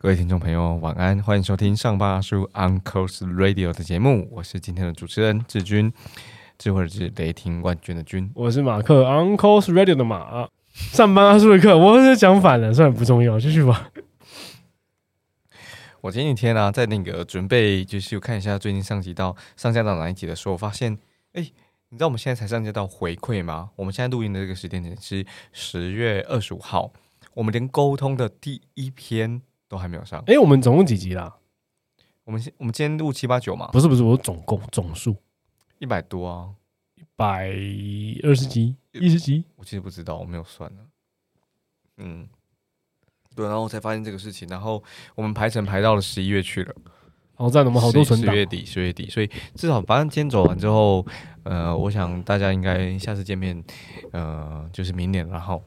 各位听众朋友，晚安，欢迎收听上班阿叔 Uncle's Radio 的节目，我是今天的主持人志军，智慧的智，雷霆万钧的钧。我是马克 Uncle's Radio 的马。上班阿叔的课，我是讲反了，算了，不重要，继续吧。我前几天呢，在那个准备，就是看一下最近上集到上架到哪一集的时候，发现，哎，你知道我们现在才上架到回馈吗？我们现在录音的这个时间点是十月二十五号，我们连沟通的第一篇都还没有上。哎，我们总共几集啦？我们我们今天录七八九嘛？不是不是，我总共总数一百多啊，一百二十集，一十集，我其实不知道，我没有算呢。嗯。对，然后我才发现这个事情，然后我们排程排到了十一月去了，好在我们好多存十月底，十月底，所以至少反正今天走完之后，呃，我想大家应该下次见面，呃，就是明年，然后，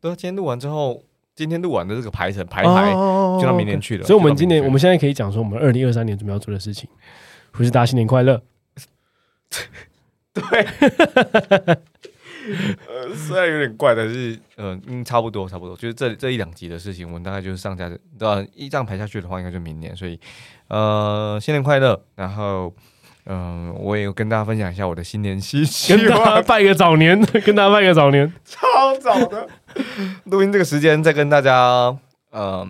对，今天录完之后，今天录完的这个排程排排就到明年去了，所以我们今年我们现在可以讲说，我们二零二三年准备要做的事情，不是大家新年快乐，对。呃，虽然有点怪，但是呃，嗯，差不多，差不多，就是这这一两集的事情，我们大概就是上架的，对吧？一这样排下去的话，应该就明年。所以，呃，新年快乐！然后，嗯，我也跟大家分享一下我的新年希跟大家拜个早年，跟大家拜个早年，超早的。录音这个时间再跟大家呃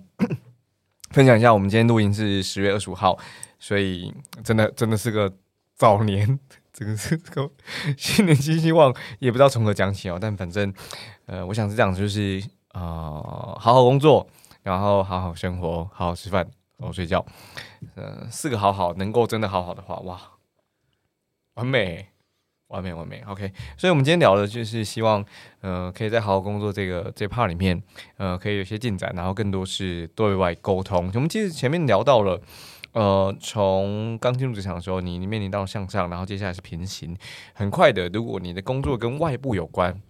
分享一下，我们今天录音是十月二十五号，所以真的真的是个早年。这个是个新年新希望，也不知道从何讲起哦。但反正，呃，我想是这样，就是啊，好好工作，然后好好生活，好好吃饭，好好睡觉，呃，四个好好，能够真的好好的话，哇，完美，完美，完美。OK，所以我们今天聊的就是希望，呃，可以在好好工作这个这 part 里面，呃，可以有些进展，然后更多是对外沟通。我们其实前面聊到了。呃，从刚进入职场的时候，你你面临到向上，然后接下来是平行，很快的。如果你的工作跟外部有关，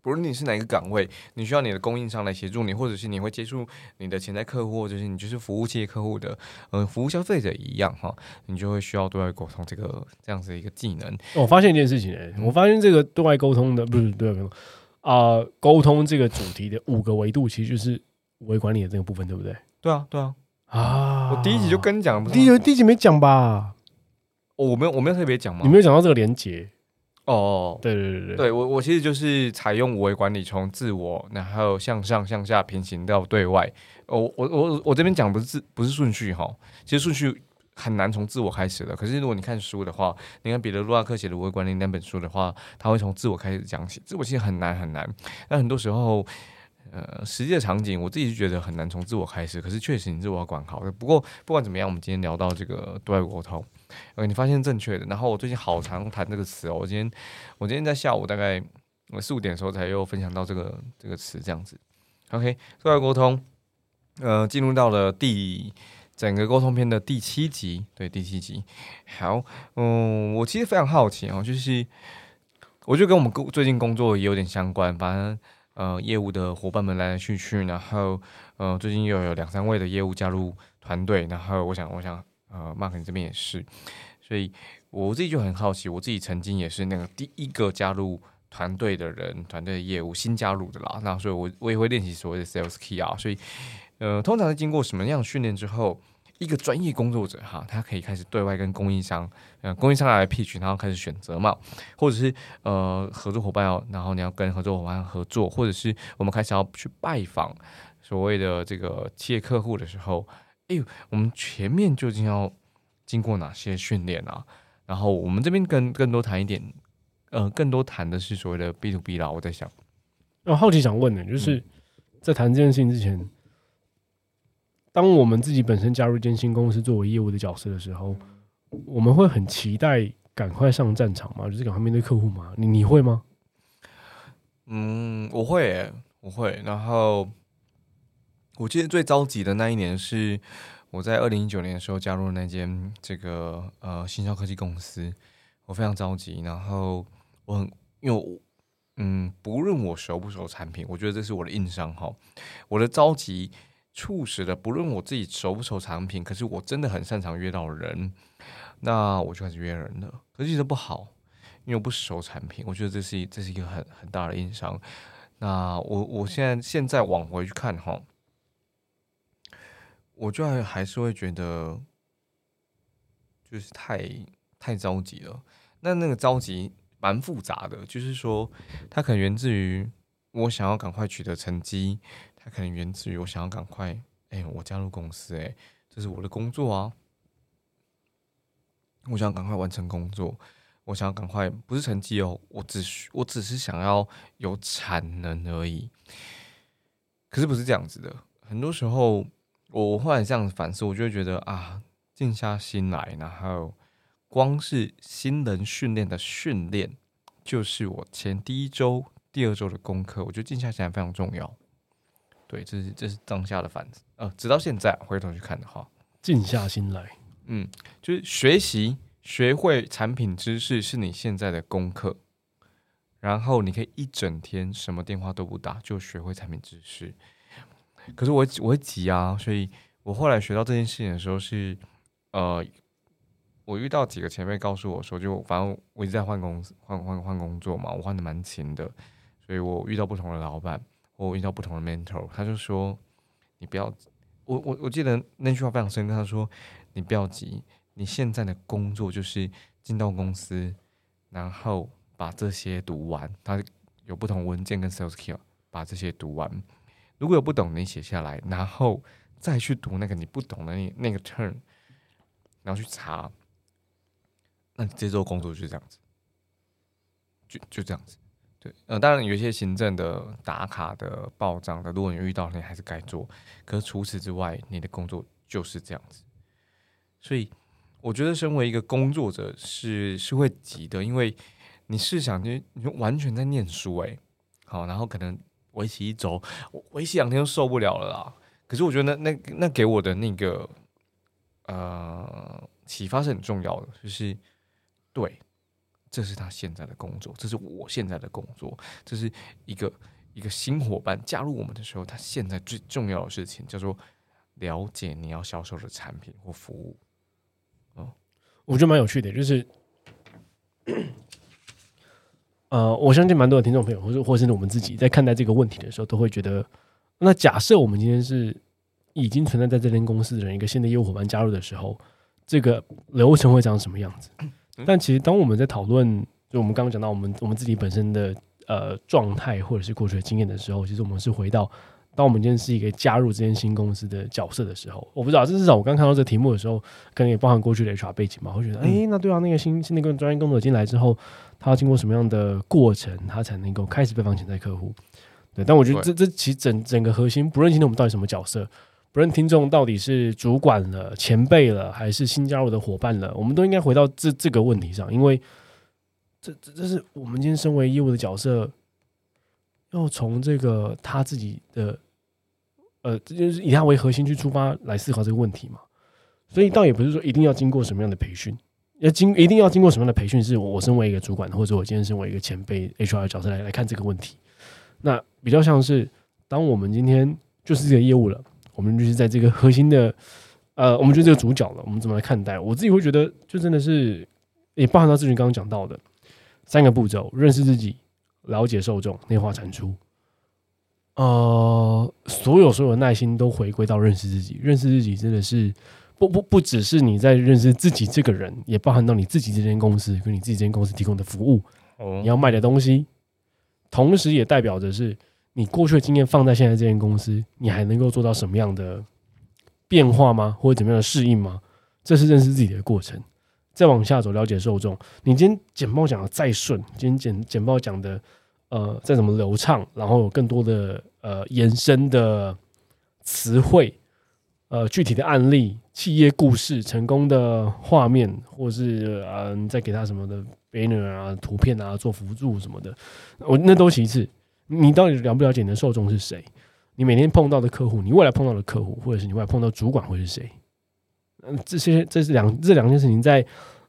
不论你是哪一个岗位，你需要你的供应商来协助你，或者是你会接触你的潜在客户，或者是你就是服务这些客户的，呃，服务消费者一样哈，你就会需要对外沟通这个这样子的一个技能。我发现一件事情哎，我发现这个对外沟通的不是对外沟通啊，沟通这个主题的五个维度，其实就是五维管理的这个部分，对不对？对啊，对啊。啊！我第一集就跟你讲，第一第一集没讲吧？我没有，我没有特别讲吗？你没有讲到这个连接哦。对对对对，对我我其实就是采用五维管理，从自我，然后向上、向下平行到对外。我我我我这边讲不是不是顺序哈，其实顺序很难从自我开始的。可是如果你看书的话，你看彼得·洛亚克写的《五维管理》那本书的话，他会从自我开始讲起。自我其实很难很难，那很多时候。呃，实际的场景，我自己是觉得很难从自我开始。可是确实，你自我要管好。不过不管怎么样，我们今天聊到这个对外沟通，呃，你发现正确的。然后我最近好常谈这个词哦。我今天我今天在下午大概我四五点的时候才又分享到这个这个词，这样子。OK，对外沟通，呃，进入到了第整个沟通篇的第七集，对，第七集。好，嗯，我其实非常好奇哦，就是我觉得跟我们工最近工作也有点相关，反正。呃，业务的伙伴们来来去去，然后呃，最近又有两三位的业务加入团队，然后我想，我想，呃，Mark 你这边也是，所以我自己就很好奇，我自己曾经也是那个第一个加入团队的人，团队的业务新加入的啦，那所以我我也会练习所谓的 Sales Key 啊，所以呃，通常是经过什么样训练之后？一个专业工作者哈，他可以开始对外跟供应商，呃，供应商来 pitch，然后开始选择嘛，或者是呃合作伙伴要，然后你要跟合作伙伴合作，或者是我们开始要去拜访所谓的这个企业客户的时候，哎，我们前面究竟要经过哪些训练啊？然后我们这边更更多谈一点，呃，更多谈的是所谓的 B to B 啦。我在想，我好奇想问的，就是在谈这件事情之前。当我们自己本身加入一间新公司作为业务的角色的时候，我们会很期待赶快上战场吗？就是赶快面对客户吗？你你会吗？嗯，我会，我会。然后我记得最着急的那一年是我在二零一九年的时候加入那间这个呃新销科技公司，我非常着急。然后我很因为我嗯，不论我熟不熟产品，我觉得这是我的硬伤哈。我的着急。促使的，不论我自己熟不熟产品，可是我真的很擅长约到人，那我就开始约人了。可是其实不好，因为我不熟产品，我觉得这是这是一个很很大的硬伤。那我我现在现在往回去看哈，我就还还是会觉得就是太太着急了。那那个着急蛮复杂的，就是说它可能源自于我想要赶快取得成绩，它可能源自于我想要赶快哎，我加入公司哎，这是我的工作啊，我想赶快完成工作。我想要赶快，不是成绩哦，我只需我只是想要有产能而已。可是不是这样子的，很多时候我我后来这样子反思，我就会觉得啊，静下心来，然后光是新人训练的训练，就是我前第一周、第二周的功课，我觉得静下心来非常重要。对，这是这是当下的反思，呃，直到现在回头去看的话，静下心来，嗯，就是学习。学会产品知识是你现在的功课，然后你可以一整天什么电话都不打就学会产品知识。可是我我会急啊，所以我后来学到这件事情的时候是，呃，我遇到几个前辈告诉我说，就反正我一直在换公司换换换工作嘛，我换的蛮勤的，所以我遇到不同的老板，我遇到不同的 mentor，他就说你不要，我我我记得那句话非常深刻，他说你不要急。你现在的工作就是进到公司，然后把这些读完。他有不同文件跟 sales skill，把这些读完。如果有不懂，你写下来，然后再去读那个你不懂的那那个 turn，然后去查。那这周工作就是这样子，就就这样子。对，呃，当然有些行政的打卡的报账的，如果你遇到，你还是该做。可是除此之外，你的工作就是这样子，所以。我觉得身为一个工作者是是会急的，因为你试想，你你完全在念书诶，好，然后可能为期一周，为期两天就受不了了啦。可是我觉得那那那给我的那个呃启发是很重要的，就是对，这是他现在的工作，这是我现在的工作，这是一个一个新伙伴加入我们的时候，他现在最重要的事情叫做了解你要销售的产品或服务。嗯我觉得蛮有趣的，就是，呃，我相信蛮多的听众朋友，或者或者是我们自己在看待这个问题的时候，都会觉得，那假设我们今天是已经存在在这间公司的人，一个新的业务伙伴加入的时候，这个流程会长什么样子？但其实，当我们在讨论，就我们刚刚讲到我们我们自己本身的呃状态，或者是过去的经验的时候，其实我们是回到。当我们今天是一个加入这间新公司的角色的时候，我不知道，这至少我刚看到这题目的时候，可能也包含过去的 HR 背景嘛，会觉得，哎，那对啊，那个新新那个专业工作者进来之后，他要经过什么样的过程，他才能够开始拜访潜在客户？对，但我觉得这这其实整整个核心，不论今天我们到底什么角色，不论听众到底是主管了、前辈了，还是新加入的伙伴了，我们都应该回到这这个问题上，因为这这这是我们今天身为业务的角色，要从这个他自己的。呃，这就是以他为核心去出发来思考这个问题嘛，所以倒也不是说一定要经过什么样的培训，要经一定要经过什么样的培训，是我身为一个主管，或者我今天身为一个前辈 HR 角色来来看这个问题。那比较像是，当我们今天就是这个业务了，我们就是在这个核心的，呃，我们就是这个主角了，我们怎么来看待？我自己会觉得，就真的是也包含到志群刚刚讲到的三个步骤：认识自己、了解受众、内化产出。呃，所有所有的耐心都回归到认识自己，认识自己真的是不不不只是你在认识自己这个人，也包含到你自己这间公司跟你自己这间公司提供的服务，你要卖的东西，同时也代表着是你过去的经验放在现在这间公司，你还能够做到什么样的变化吗？或者怎么样的适应吗？这是认识自己的过程。再往下走，了解受众。你今天简报讲的再顺，今天简简报讲的。呃，再怎么流畅，然后有更多的呃延伸的词汇，呃具体的案例、企业故事、成功的画面，或是呃再给他什么的 banner 啊、图片啊做辅助什么的，我那都其次。你到底了不了解你的受众是谁？你每天碰到的客户，你未来碰到的客户，或者是你未来碰到主管会是谁？嗯，这些这是两这两件事情，在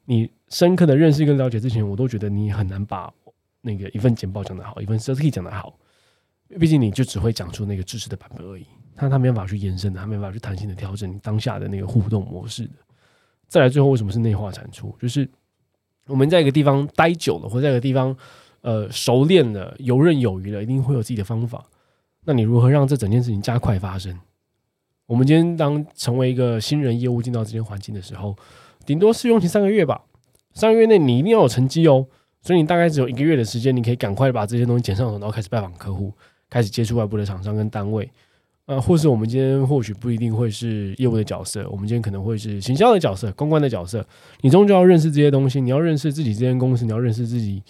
你深刻的认识跟了解之前，我都觉得你很难把。那个一份简报讲得好，一份 CT 讲得好，毕竟你就只会讲出那个知识的版本而已，他他没办法去延伸的，他没办法去弹性的调整你当下的那个互动模式的。再来最后为什么是内化产出？就是我们在一个地方待久了，或在一个地方呃熟练了、游刃有余了，一定会有自己的方法。那你如何让这整件事情加快发生？我们今天当成为一个新人业务进到这间环境的时候，顶多试用期三个月吧。三个月内你一定要有成绩哦，所以你大概只有一个月的时间，你可以赶快把这些东西捡上手，然后开始拜访客户，开始接触外部的厂商跟单位。呃，或是我们今天或许不一定会是业务的角色，我们今天可能会是行销的角色、公关的角色。你终究要认识这些东西，你要认识自己这间公司，你要认识自己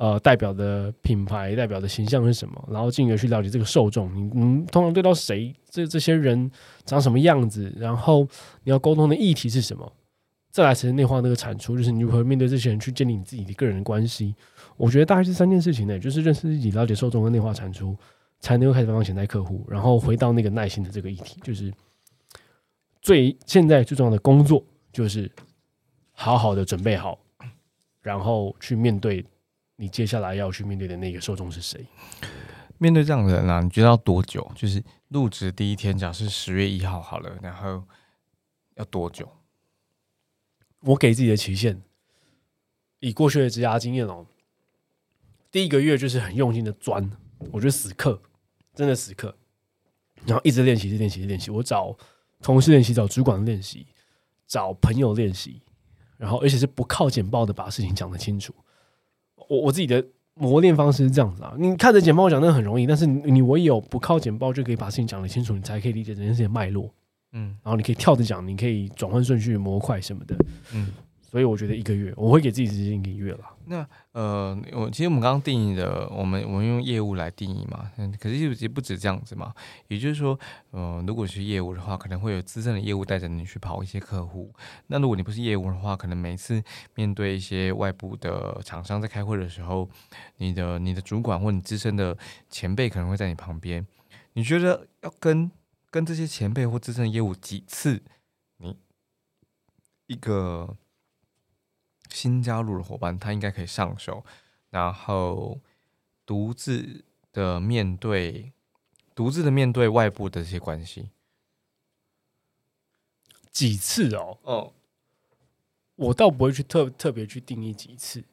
呃代表的品牌、代表的形象是什么，然后进而去了解这个受众。你你通常对到谁？这这些人长什么样子？然后你要沟通的议题是什么？再来才是内化那个产出，就是你如何面对这些人去建立你自己的个人关系。我觉得大概是三件事情呢，就是认识自己、了解受众和内化产出。才能够开始帮忙潜在客户，然后回到那个耐心的这个议题，就是最现在最重要的工作就是好好的准备好，然后去面对你接下来要去面对的那个受众是谁。面对这样的人啊，你觉得要多久？就是入职第一天，假设十月一号好了，然后要多久？我给自己的期限，以过去的职涯经验哦，第一个月就是很用心的钻，我觉得死磕。真的死磕，然后一直练习，一直练习，一直练习。我找同事练习，找主管练习，找朋友练习，然后而且是不靠简报的，把事情讲得清楚。我我自己的磨练方式是这样子啊，你看着简报讲那很容易，但是你唯有不靠简报就可以把事情讲得清楚，你才可以理解这件事情脉络。嗯，然后你可以跳着讲，你可以转换顺序、模块什么的。嗯。所以我觉得一个月，我会给自己时间一个月了。那呃，我其实我们刚刚定义的，我们我们用业务来定义嘛。嗯，可是其实不止这样子嘛。也就是说，呃，如果是业务的话，可能会有资深的业务带着你去跑一些客户。那如果你不是业务的话，可能每次面对一些外部的厂商在开会的时候，你的你的主管或你资深的前辈可能会在你旁边。你觉得要跟跟这些前辈或资深的业务几次，你一个。新加入的伙伴，他应该可以上手，然后独自的面对，独自的面对外部的这些关系，几次哦？哦，我倒不会去特特别去定义几次。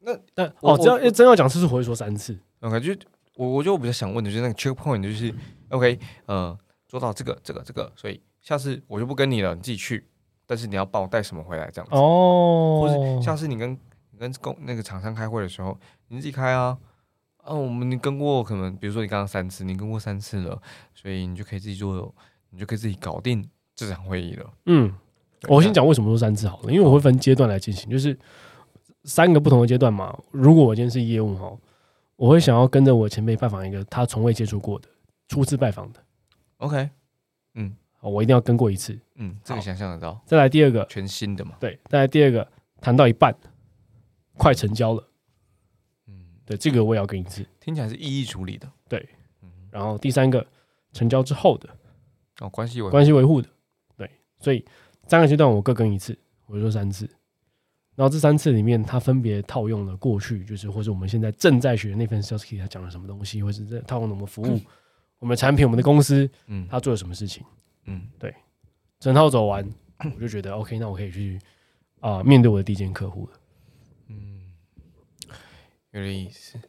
那但哦，真要真要讲次数，我会说三次。OK，就我我觉得我比较想问的就是那个 check point，就是 OK，呃，做到这个这个这个，所以下次我就不跟你了，你自己去。但是你要帮我带什么回来这样子哦，或是像是你跟你跟公那个厂商开会的时候，你自己开啊啊，我们你跟过可能比如说你刚刚三次，你跟过三次了，所以你就可以自己做，你就可以自己搞定这场会议了。嗯，我先讲为什么说三次好了，因为我会分阶段来进行，就是三个不同的阶段嘛。如果我今天是业务哈，我会想要跟着我前辈拜访一个他从未接触过的初次拜访的。OK，嗯。我一定要跟过一次，嗯，这个想象得到。再来第二个，全新的嘛，对。再来第二个，谈到一半，快成交了，嗯，对，这个我也要跟一次。听起来是一一处理的，对。然后第三个，成交之后的，哦，关系维关系维护的，对。所以三个阶段我各跟一次，我就说三次。然后这三次里面，他分别套用了过去，就是或者我们现在正在学的那份 sales key，他讲了什么东西，或者是套用了我们服务、我们的产品、我们的公司，嗯，他做了什么事情。嗯，对，整套走完，我就觉得 OK，那我可以去啊面对我的第一间客户了。嗯，有点意思。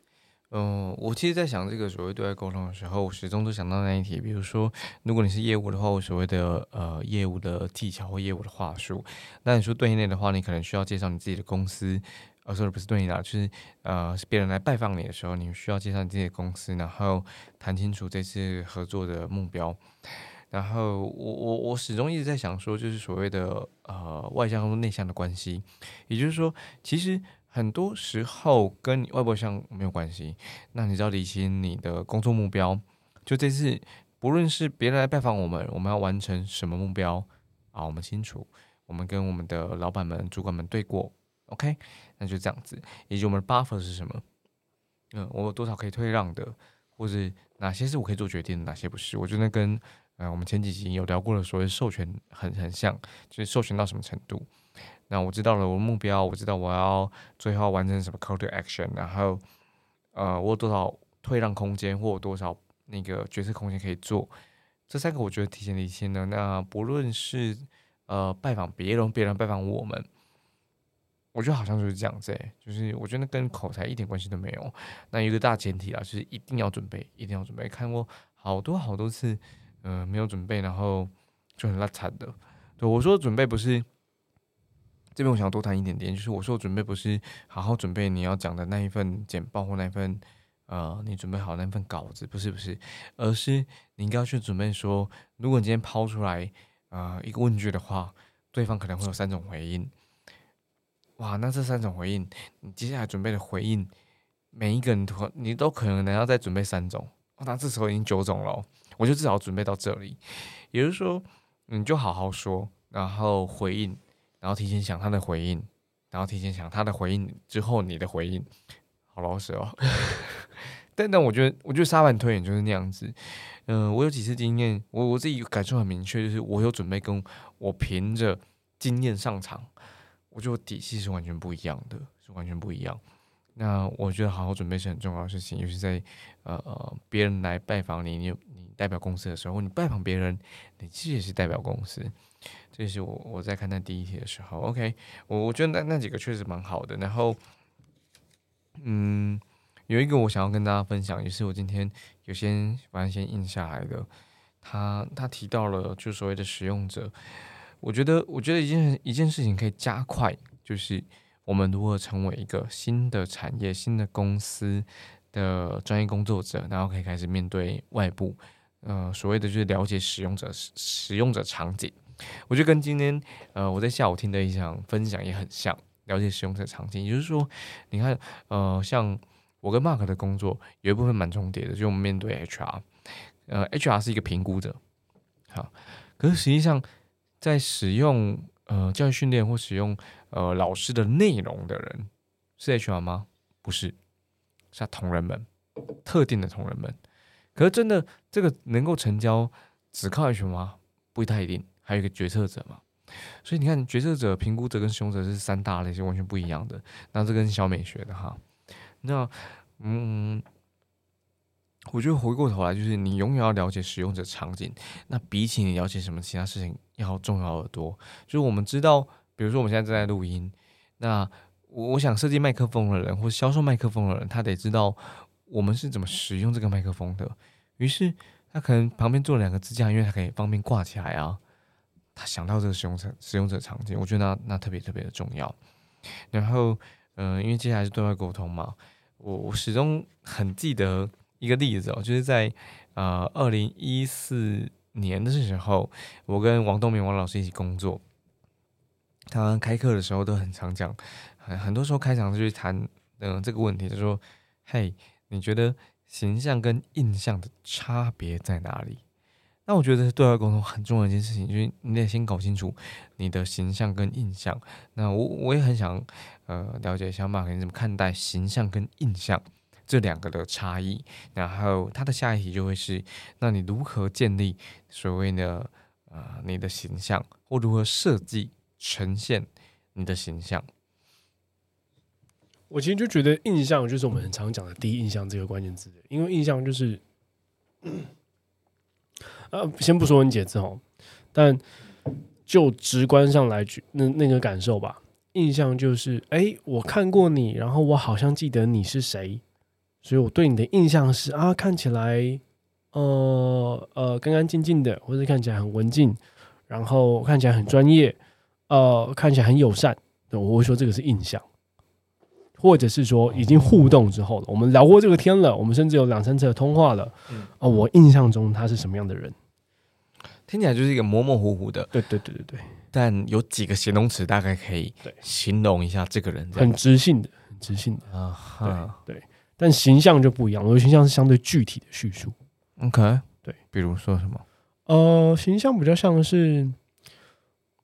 嗯，我其实，在想这个所谓对外沟通的时候，我始终都想到那一题，比如说，如果你是业务的话，我所谓的呃业务的技巧或业务的话术。那你说对内的话，你可能需要介绍你自己的公司，呃，说的不是对内啦，就是呃，是别人来拜访你的时候，你需要介绍你自己的公司，然后谈清楚这次合作的目标。然后我我我始终一直在想说，就是所谓的呃外向和内向的关系，也就是说，其实很多时候跟你外部向没有关系。那你知道理清你的工作目标，就这次不论是别人来拜访我们，我们要完成什么目标啊？我们清楚，我们跟我们的老板们、主管们对过，OK？那就这样子。以及我们的 buffer 是什么？嗯，我有多少可以退让的，或者哪些是我可以做决定，哪些不是？我觉得跟呃，我们前几集有聊过了，所谓授权很很像，就是授权到什么程度。那我知道了我的目标，我知道我要最后完成什么 call to action，然后呃，我有多少退让空间，或有多少那个决策空间可以做。这三个我觉得提前理清了。那不论是呃拜访别人，别人拜访我们。我觉得好像就是这样子，就是我觉得跟口才一点关系都没有。那一个大前提啊，就是一定要准备，一定要准备。看过好多好多次，嗯，没有准备，然后就很拉惨的。对我说准备不是这边，我想要多谈一点点，就是我说准备不是好好准备你要讲的那一份简报或那一份呃你准备好那份稿子，不是不是，而是你应该要去准备说，如果你今天抛出来啊一个问句的话，对方可能会有三种回应。哇，那这三种回应，你接下来准备的回应，每一个人都你都可能要再准备三种，那这时候已经九种了，我就至少准备到这里。也就是说，你就好好说，然后回应，然后提前想他的回应，然后提前想他的回应之后你的回应，好老实哦。但但我觉得，我觉得沙盘推演就是那样子。嗯，我有几次经验，我我自己感受很明确，就是我有准备，跟我凭着经验上场。我觉得底气是完全不一样的，是完全不一样。那我觉得好好准备是很重要的事情，尤其在呃呃别人来拜访，你你代表公司的时候，你拜访别人，你其实也是代表公司。这是我我在看那第一题的时候，OK，我我觉得那那几个确实蛮好的。然后，嗯，有一个我想要跟大家分享，也是我今天有先反正先印下来的，他他提到了就所谓的使用者。我觉得，我觉得一件一件事情可以加快，就是我们如何成为一个新的产业、新的公司的专业工作者，然后可以开始面对外部，呃，所谓的就是了解使用者使用者场景。我觉得跟今天呃我在下午听的一场分享也很像，了解使用者场景。也就是说，你看，呃，像我跟 Mark 的工作有一部分蛮重叠的，就我们面对 HR，呃，HR 是一个评估者，好，可是实际上。在使用呃教育训练或使用呃老师的内容的人是 HR 吗？不是，是同仁们，特定的同仁们。可是真的这个能够成交，只靠 H 吗？不太一定，还有一个决策者嘛。所以你看，决策者、评估者跟使用者是三大类，是完全不一样的。那这跟小美学的哈，那嗯。我觉得回过头来，就是你永远要了解使用者场景。那比起你了解什么其他事情要重要的多。就是我们知道，比如说我们现在正在录音，那我我想设计麦克风的人或销售麦克风的人，他得知道我们是怎么使用这个麦克风的。于是他可能旁边做了两个支架，因为他可以方便挂起来啊。他想到这个使用场使用者场景，我觉得那那特别特别的重要。然后，嗯，因为接下来是对外沟通嘛，我我始终很记得。一个例子哦，就是在呃二零一四年的时候，我跟王东明王老师一起工作，他开课的时候都很常讲，很很多时候开场就去谈嗯这个问题，就说：“嘿，你觉得形象跟印象的差别在哪里？”那我觉得对外沟通很重要一件事情，就是你得先搞清楚你的形象跟印象。那我我也很想呃了解一下马克你怎么看待形象跟印象。这两个的差异，然后他的下一题就会是：那你如何建立所谓的呃你的形象，或如何设计呈现你的形象？我其实就觉得印象就是我们很常讲的第一印象这个关键字，因为印象就是 呃，先不说你解字哦，但就直观上来举那那个感受吧，印象就是哎，我看过你，然后我好像记得你是谁。所以我对你的印象是啊，看起来，呃呃，干干净净的，或者看起来很文静，然后看起来很专业，呃，看起来很友善。我会说这个是印象，或者是说已经互动之后了，我们聊过这个天了，我们甚至有两三次的通话了。哦，我印象中他是什么样的人？听起来就是一个模模糊糊的。对对对对对。但有几个形容词大概可以形容一下这个人，很知性的，很知性的啊。对对。但形象就不一样，我的形象是相对具体的叙述。OK，对，比如说什么？呃，形象比较像是，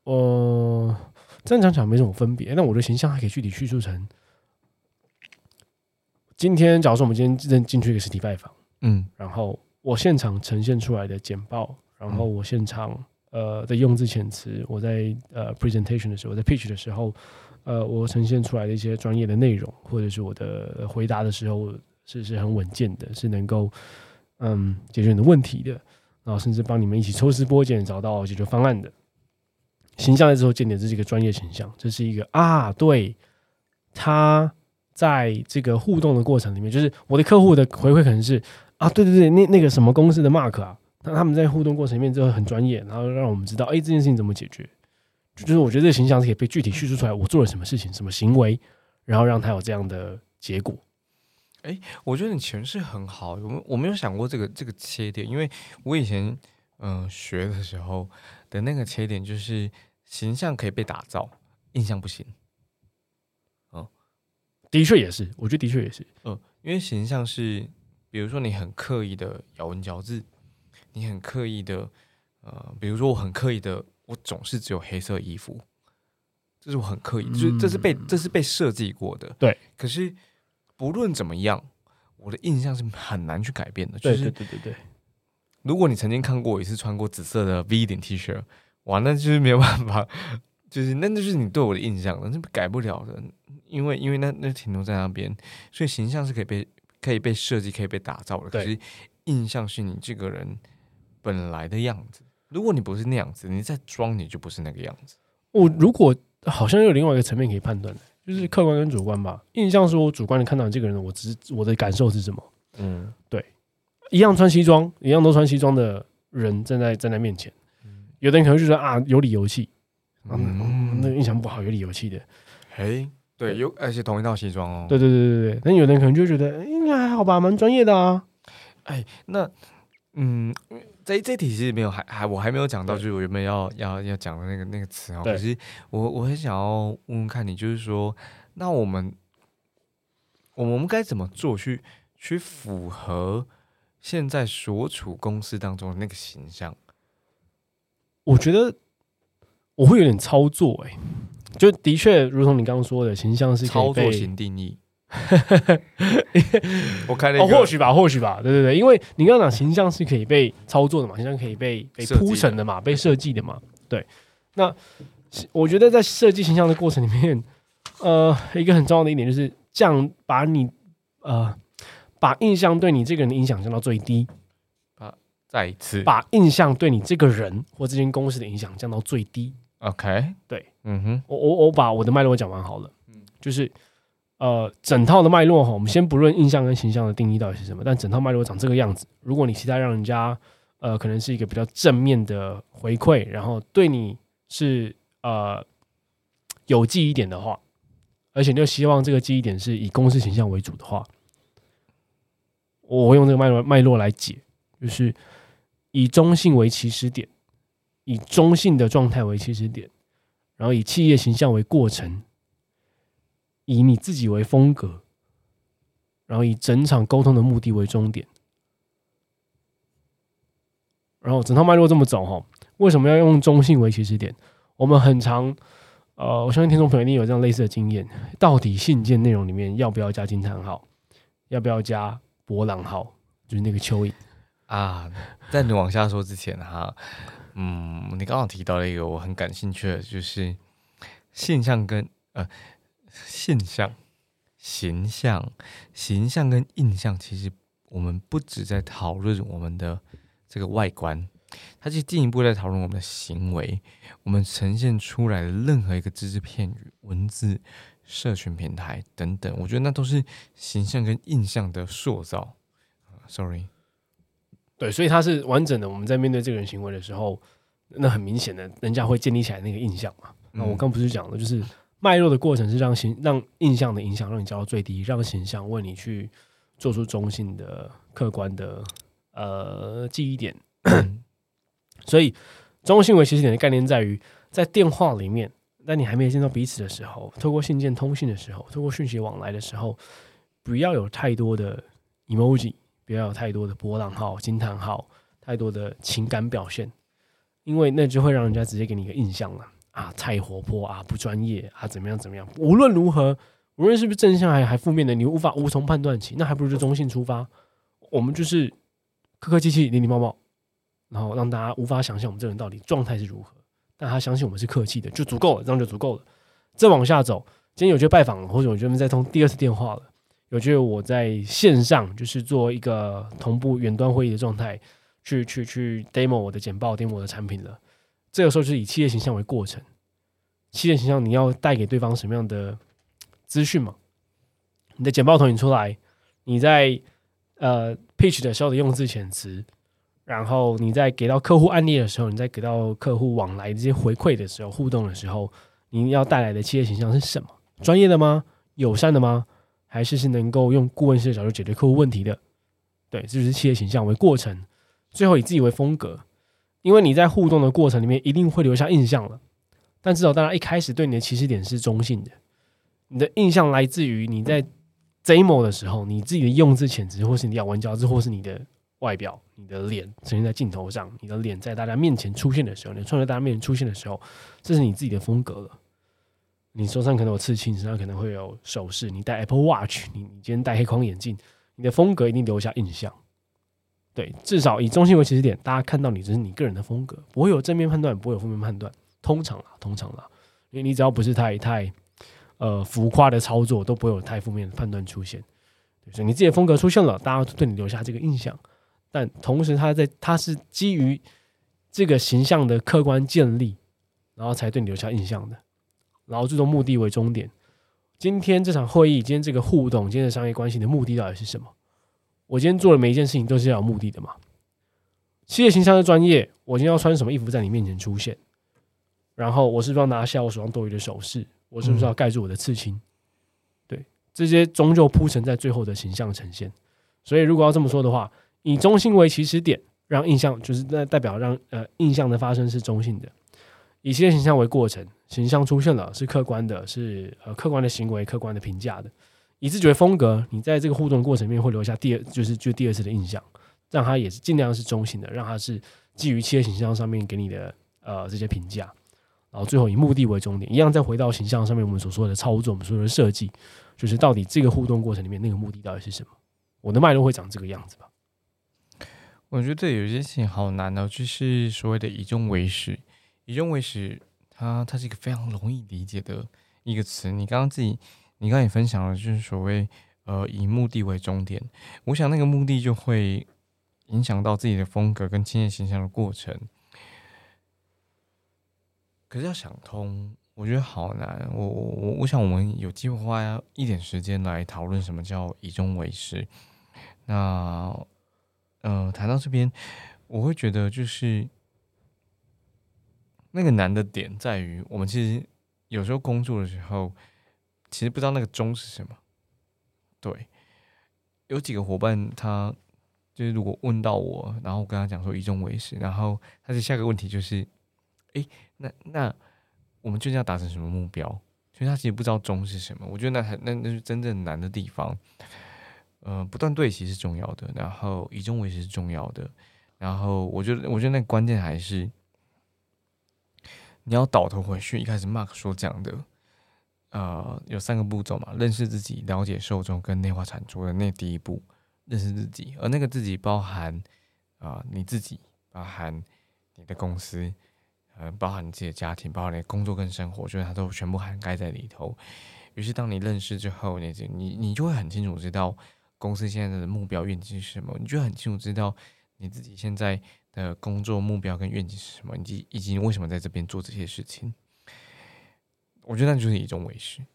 呃，正常讲没什么分别。那我的形象还可以具体叙述成：今天，假如说我们今天进进去一个实体拜访，嗯，然后我现场呈现出来的简报，然后我现场呃的用字遣词，我在呃 presentation 的时候，在 pitch 的时候。呃，我呈现出来的一些专业的内容，或者是我的回答的时候，是是很稳健的，是能够嗯解决你的问题的，然后甚至帮你们一起抽丝剥茧找到解决方案的。形象在之后建立，这是一个专业形象，这是一个啊，对，他在这个互动的过程里面，就是我的客户的回馈可能是啊，对对对，那那个什么公司的 Mark 啊，那他们在互动过程里面就很专业，然后让我们知道，哎，这件事情怎么解决，就是我觉得这个形象是可以被具体叙述出来，我做了什么事情，什么行为，然后让他有这样的结果。哎我觉得你诠释很好，我我没有想过这个这个切点，因为我以前嗯、学的时候的那个切点就是形象可以被打造，印象不行。的确也是，我觉得的确也是，嗯，因为形象是，比如说你很刻意的咬文嚼字，你很刻意的，呃，比如说我很刻意的，我总是只有黑色衣服，这是我很刻意，就是这是被这是被设计过的。对，可是不论怎么样，我的印象是很难去改变的。就对是对对对对，如果你曾经看过我一次穿过紫色的 V 领 T 恤，哇，那就是没有办法，就是那就是你对我的印象了，那改不了的，因为因为那那停留在那边，所以形象是可以被可以被设计、可以被打造的，可对是印象是你这个人本来的样子。如果你不是那样子，你再装，你就不是那个样子。我如果好像有另外一个层面可以判断的，就是客观跟主观吧。印象是我主观的看到你这个人，我只是我的感受是什么。嗯，对一样穿西装，一样都穿西装的人站在站在面前，有的人可能就说啊有理有气，嗯，嗯那个印象不好，有理有气的。嘿，对，有而且同一套西装哦。对对对对对，但有的人可能就觉得哎应该还好吧，蛮专业的啊。哎，那嗯，这这题其实没有还还我还没有讲到，就是我原本要要要讲的那个那个词哦。可是我我很想要问问看你，就是说，那我们我们该怎么做去去符合现在所处公司当中的那个形象？我觉得我会有点操作、哎，就的确如同你刚刚说的，形象是操作型定义。我开了或许吧，或许吧，对对对，因为你刚刚讲形象是可以被操作的嘛，形象可以被被铺陈的嘛，被设计的嘛，对。那我觉得在设计形象的过程里面，呃，一个很重要的一点就是这样把你呃把印象对你这个人的影响降到最低，再一次把印象对你这个人或这间公司的影响降到最低。，OK，对，嗯哼，我我我把我的脉络讲完好了，嗯。就是呃整套的脉络哈，我们先不论印象跟形象的定义到底是什么，但整套脉络长这个样子。如果你期待让人家呃可能是一个比较正面的回馈，然后对你是呃有记忆点的话，而且你又希望这个记忆点是以公司形象为主的话，我会用这个脉络脉络来解，就是以中性为起始点，以中性的状态为起始点，然后以企业形象为过程，以你自己为风格，然后以整场沟通的目的为终点。然后整套脉络这么走哈，为什么要用中性为起始点？我们很常，呃，我相信听众朋友一定有这样类似的经验。到底信件内容里面要不要加惊叹号？要不要加波浪号？就是那个蚯蚓。啊，在你往下说之前哈，嗯，你刚刚提到了一个我很感兴趣的，就是现象跟呃现象、形象、形象跟印象，其实我们不止在讨论我们的这个外观，它其实进一步在讨论我们的行为，我们呈现出来的任何一个只字片语、文字、社群平台等等，我觉得那都是形象跟印象的塑造。Sorry。对，所以它是完整的。我们在面对这个人行为的时候，那很明显的，人家会建立起来那个印象嘛。那我刚不是讲了，就是脉络的过程是让形让印象的影响让你降到最低，让形象为你去做出中性的、客观的呃记忆点。所以中性为起始点的概念在于，在电话里面，在你还没有见到彼此的时候，透过信件通信的时候，透过讯息往来的时候，不要有太多的 emoji。不要有太多的波浪号、惊叹号，太多的情感表现，因为那就会让人家直接给你一个印象了啊，太活泼啊，不专业啊，怎么样怎么样。无论如何，无论是不是正向还还负面的，你无法无从判断起，那还不如就中性出发。我们就是客客气气、礼礼貌貌，然后让大家无法想象我们这人到底状态是如何，但他相信我们是客气的，就足够了，这样就足够了。再往下走，今天有些拜访，或者我觉得在通第二次电话了。有觉得我在线上就是做一个同步远端会议的状态，去去去 demo 我的简报，demo 我的产品了。这个时候就是以企业形象为过程，企业形象你要带给对方什么样的资讯嘛？你的简报投影出来，你在呃 pitch 的时候的用字遣词，然后你在给到客户案例的时候，你在给到客户往来这些回馈的时候，互动的时候，你要带来的企业形象是什么？专业的吗？友善的吗？还是是能够用顾问式的角度解决客户问题的？对，这就是企业形象为过程，最后以自己为风格。因为你在互动的过程里面一定会留下印象了，但至少大家一开始对你的起始点是中性的，你的印象来自于你在 demo 的时候，你自己的用字遣词，或是你咬文嚼字，或是你的外表，你的脸呈现在镜头上，你的脸在大家面前出现的时候，你创在大家面前出现的时候，这是你自己的风格了。你手上可能有刺青，身上可能会有首饰，你戴 Apple Watch，你你今天戴黑框眼镜，你的风格一定留下印象。对，至少以中性为起始点，大家看到你这是你个人的风格，不会有正面判断，不会有负面判断。通常啦，通常啦，因为你只要不是太太呃浮夸的操作，都不会有太负面的判断出现。所以你自己的风格出现了，大家对你留下这个印象。但同时，他在他是基于这个形象的客观建立，然后才对你留下印象的。然后最终目的为终点。今天这场会议，今天这个互动，今天的商业关系的目的到底是什么？我今天做的每一件事情都是要有目的的嘛？企业形象的专业，我今天要穿什么衣服在你面前出现？然后我是不是要拿下我手上多余的首饰？我是不是要盖住我的刺青？对，这些终究铺陈在最后的形象呈现。所以如果要这么说的话，以中性为起始点，让印象就是那代表让呃印象的发生是中性的，以企业形象为过程，形象出现了是客观的，是呃客观的行为、客观的评价的。以自觉风格，你在这个互动过程里面会留下第二，就是就第二次的印象，让他也是尽量是中性的，让他是基于企业形象上面给你的呃这些评价，然后最后以目的为终点，一样再回到形象上面我们所说的操作，我们所说的设计，就是到底这个互动过程里面那个目的到底是什么？我的脉络会长这个样子吧？我觉得有些事情好难哦，就是所谓的以终为始，以终为始，它它是一个非常容易理解的一个词，你刚刚自己。你刚刚也分享了，就是所谓呃以目的为终点，我想那个目的就会影响到自己的风格跟企业形象的过程。可是要想通，我觉得好难。我我我我想我们有机会花一点时间来讨论什么叫以终为始。那呃谈到这边，我会觉得就是那个难的点在于，我们其实有时候工作的时候。其实不知道那个钟是什么，对，有几个伙伴，他就是如果问到我，然后我跟他讲说以终为始，然后他的下个问题就是，哎，那那我们究竟要达成什么目标？所以他其实不知道钟是什么。我觉得那还那那是真正难的地方。呃，不断对齐是重要的，然后以终为始是重要的，然后我觉得我觉得那关键还是你要倒头回去，一开始 Mark 说讲的。呃，有三个步骤嘛，认识自己、了解受众跟内化产出的那第一步，认识自己，而那个自己包含啊你自己，包含你的公司，呃，包含你自己的家庭，包含你的工作跟生活，就是它都全部涵盖在里头。于是当你认识之后，你你你就会很清楚知道公司现在的目标愿景是什么，你就很清楚知道你自己现在的工作目标跟愿景是什么，以及以及为什么在这边做这些事情。我觉得那就是以终为始，